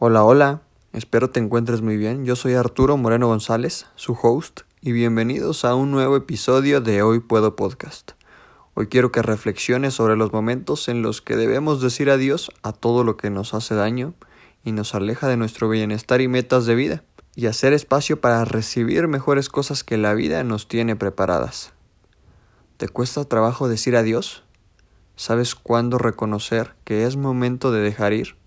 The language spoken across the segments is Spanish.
Hola, hola, espero te encuentres muy bien. Yo soy Arturo Moreno González, su host, y bienvenidos a un nuevo episodio de Hoy Puedo Podcast. Hoy quiero que reflexiones sobre los momentos en los que debemos decir adiós a todo lo que nos hace daño y nos aleja de nuestro bienestar y metas de vida, y hacer espacio para recibir mejores cosas que la vida nos tiene preparadas. ¿Te cuesta trabajo decir adiós? ¿Sabes cuándo reconocer que es momento de dejar ir?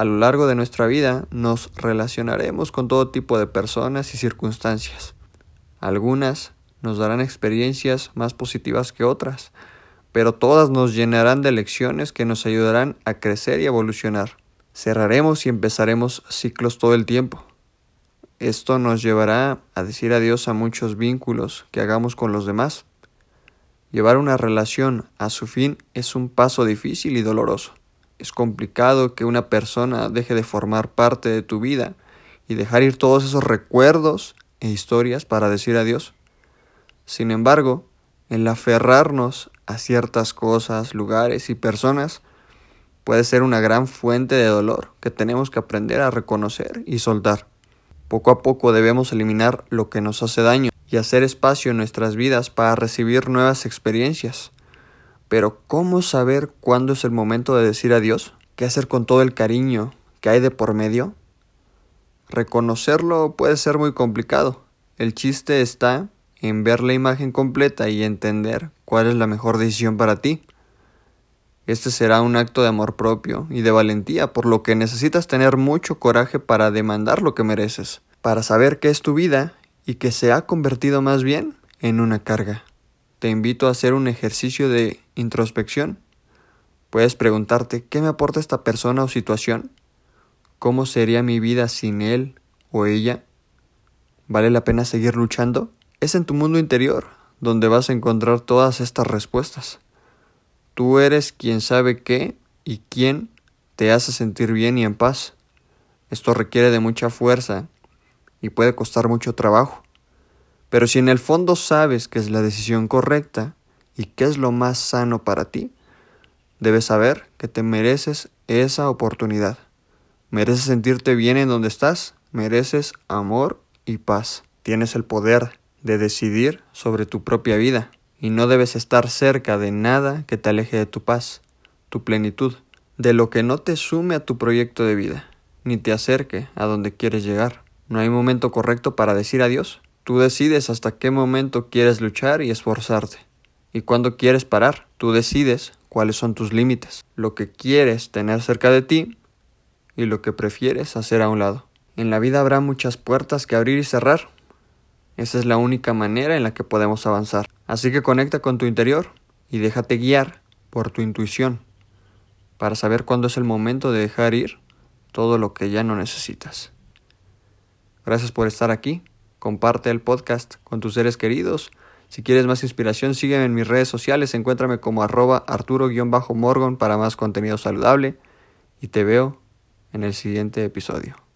A lo largo de nuestra vida nos relacionaremos con todo tipo de personas y circunstancias. Algunas nos darán experiencias más positivas que otras, pero todas nos llenarán de lecciones que nos ayudarán a crecer y evolucionar. Cerraremos y empezaremos ciclos todo el tiempo. Esto nos llevará a decir adiós a muchos vínculos que hagamos con los demás. Llevar una relación a su fin es un paso difícil y doloroso. Es complicado que una persona deje de formar parte de tu vida y dejar ir todos esos recuerdos e historias para decir adiós. Sin embargo, el aferrarnos a ciertas cosas, lugares y personas puede ser una gran fuente de dolor que tenemos que aprender a reconocer y soltar. Poco a poco debemos eliminar lo que nos hace daño y hacer espacio en nuestras vidas para recibir nuevas experiencias. Pero ¿cómo saber cuándo es el momento de decir adiós? ¿Qué hacer con todo el cariño que hay de por medio? Reconocerlo puede ser muy complicado. El chiste está en ver la imagen completa y entender cuál es la mejor decisión para ti. Este será un acto de amor propio y de valentía, por lo que necesitas tener mucho coraje para demandar lo que mereces, para saber qué es tu vida y que se ha convertido más bien en una carga te invito a hacer un ejercicio de introspección. Puedes preguntarte ¿qué me aporta esta persona o situación? ¿Cómo sería mi vida sin él o ella? ¿Vale la pena seguir luchando? Es en tu mundo interior donde vas a encontrar todas estas respuestas. Tú eres quien sabe qué y quién te hace sentir bien y en paz. Esto requiere de mucha fuerza y puede costar mucho trabajo. Pero si en el fondo sabes que es la decisión correcta y que es lo más sano para ti, debes saber que te mereces esa oportunidad. Mereces sentirte bien en donde estás, mereces amor y paz. Tienes el poder de decidir sobre tu propia vida y no debes estar cerca de nada que te aleje de tu paz, tu plenitud, de lo que no te sume a tu proyecto de vida, ni te acerque a donde quieres llegar. No hay momento correcto para decir adiós. Tú decides hasta qué momento quieres luchar y esforzarte. Y cuándo quieres parar. Tú decides cuáles son tus límites, lo que quieres tener cerca de ti y lo que prefieres hacer a un lado. En la vida habrá muchas puertas que abrir y cerrar. Esa es la única manera en la que podemos avanzar. Así que conecta con tu interior y déjate guiar por tu intuición para saber cuándo es el momento de dejar ir todo lo que ya no necesitas. Gracias por estar aquí comparte el podcast con tus seres queridos. Si quieres más inspiración, sígueme en mis redes sociales, encuéntrame como arroba arturo-morgon para más contenido saludable y te veo en el siguiente episodio.